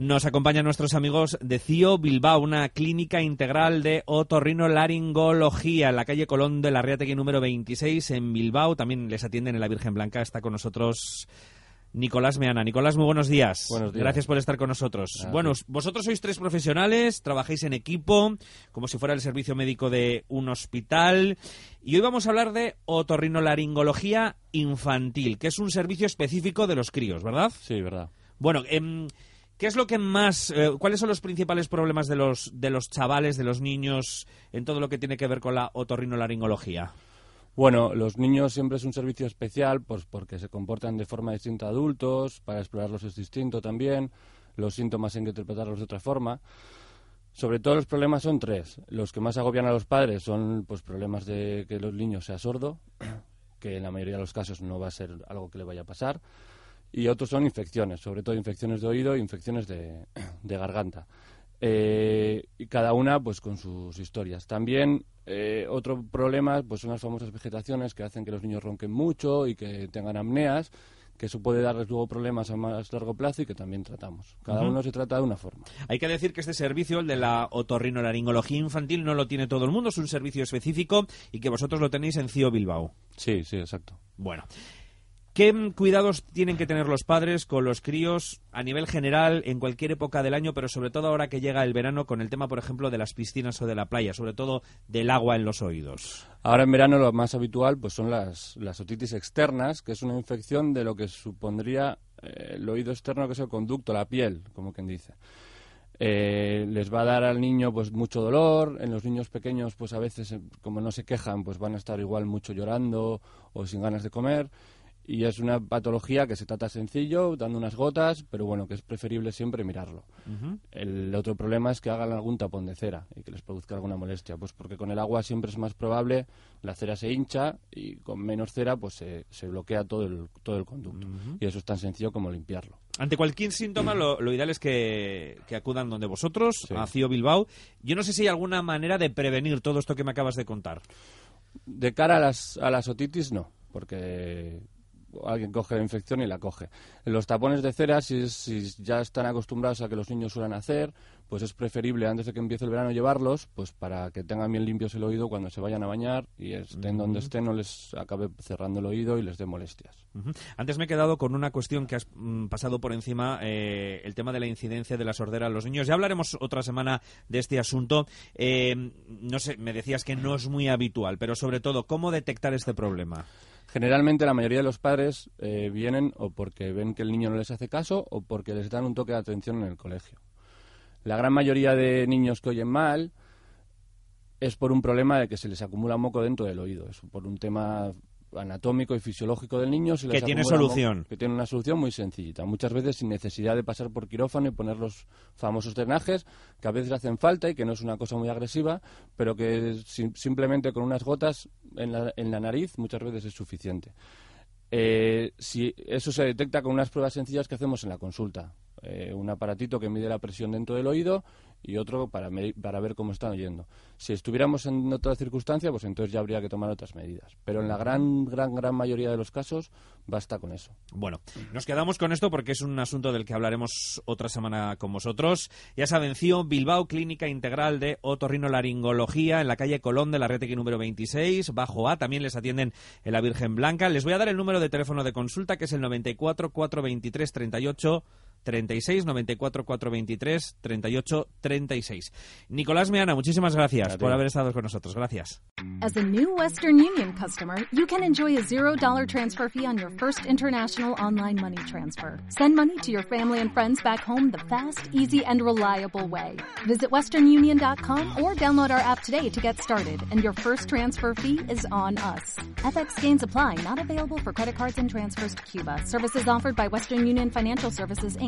Nos acompañan nuestros amigos de CIO Bilbao, una clínica integral de otorrinolaringología en la calle Colón de la Riategui número 26 en Bilbao. También les atienden en la Virgen Blanca. Está con nosotros Nicolás Meana. Nicolás, muy buenos días. Buenos días. Gracias por estar con nosotros. Bueno, vosotros sois tres profesionales, trabajáis en equipo, como si fuera el servicio médico de un hospital. Y hoy vamos a hablar de otorrinolaringología infantil, que es un servicio específico de los críos, ¿verdad? Sí, verdad. Bueno, em, ¿qué es lo que más, eh, cuáles son los principales problemas de los, de los chavales, de los niños, en todo lo que tiene que ver con la otorrinolaringología? Bueno, los niños siempre es un servicio especial pues porque se comportan de forma distinta a adultos, para explorarlos es distinto también, los síntomas hay que interpretarlos de otra forma. Sobre todo los problemas son tres. Los que más agobian a los padres son pues problemas de que los niños sea sordo, que en la mayoría de los casos no va a ser algo que le vaya a pasar, y otros son infecciones, sobre todo infecciones de oído e infecciones de, de garganta. Eh, y cada una pues con sus historias. También eh, otro problema pues son las famosas vegetaciones que hacen que los niños ronquen mucho y que tengan apneas, que eso puede darles luego problemas a más largo plazo y que también tratamos. Cada uno se trata de una forma. Hay que decir que este servicio, el de la otorrinolaringología infantil, no lo tiene todo el mundo, es un servicio específico y que vosotros lo tenéis en CIO Bilbao. Sí, sí, exacto. Bueno. ¿Qué cuidados tienen que tener los padres con los críos a nivel general en cualquier época del año, pero sobre todo ahora que llega el verano con el tema, por ejemplo, de las piscinas o de la playa, sobre todo del agua en los oídos? Ahora en verano lo más habitual pues son las, las otitis externas, que es una infección de lo que supondría eh, el oído externo, que es el conducto, la piel, como quien dice. Eh, les va a dar al niño pues mucho dolor, en los niños pequeños pues a veces eh, como no se quejan pues van a estar igual mucho llorando o sin ganas de comer y es una patología que se trata sencillo, dando unas gotas, pero bueno, que es preferible siempre mirarlo. El otro problema es que hagan algún tapón de cera y que les produzca alguna molestia, pues porque con el agua siempre es más probable, la cera se hincha y con menos cera pues se, se bloquea todo el, todo el conducto. Y eso es tan sencillo como limpiarlo. Ante cualquier síntoma, lo, lo ideal es que, que acudan donde vosotros, Sí. a CIO Bilbao. Yo no sé si hay alguna manera de prevenir todo esto que me acabas de contar. De cara a las, a las otitis, no, porque alguien coge la infección y la coge. Los tapones de cera, si, si ya están acostumbrados a que los niños suelen hacer, pues es preferible antes de que empiece el verano llevarlos, pues para que tengan bien limpios el oído cuando se vayan a bañar y estén donde estén no les acabe cerrando el oído y les dé molestias. Antes me he quedado con una cuestión que has mm, pasado por encima, eh, el tema de la incidencia de la sordera en los niños. Ya hablaremos otra semana de este asunto. Eh, no sé, me decías que no es muy habitual, pero sobre todo, ¿cómo detectar este problema? Generalmente la mayoría de los padres eh, vienen o porque ven que el niño no les hace caso o porque les dan un toque de atención en el colegio. La gran mayoría de niños que oyen mal es por un problema de que se les acumula moco dentro del oído. Es por un tema anatómico y fisiológico del niño. se Que tiene solución. que tiene una solución muy sencillita. Muchas veces sin necesidad de pasar por quirófano y poner los famosos drenajes, que a veces hacen falta y que no es una cosa muy agresiva, pero que sim- simplemente con unas gotas en la, en la nariz muchas veces es suficiente. Eh, si eso se detecta con unas pruebas sencillas que hacemos en la consulta. Eh, un aparatito que mide la presión dentro del oído y otro para, para ver cómo están oyendo. Si estuviéramos en otra circunstancia, pues entonces ya habría que tomar otras medidas. Pero en la gran, gran, gran mayoría de los casos basta con eso. Bueno, nos quedamos con esto porque es un asunto del que hablaremos otra semana con vosotros. Ya saben, CIO Bilbao, Clínica Integral de Otorrinolaringología, en la calle Colón de la Retegui número 26, bajo A. También les atienden en la Virgen Blanca. Les voy a dar el número de teléfono de consulta, que es el 94 423 38 36, 94 423 38 36. 36. Nicolás Meana, muchísimas gracias por haber estado con nosotros. Gracias. As a new Western Union customer, you can enjoy a $0 transfer fee on your first international online money transfer. Send money to your family and friends back home the fast, easy, and reliable way. Visit westernunion.com or download our app today to get started, and your first transfer fee is on us. FX gains apply, not available for credit cards and transfers to Cuba. Services offered by Western Union Financial Services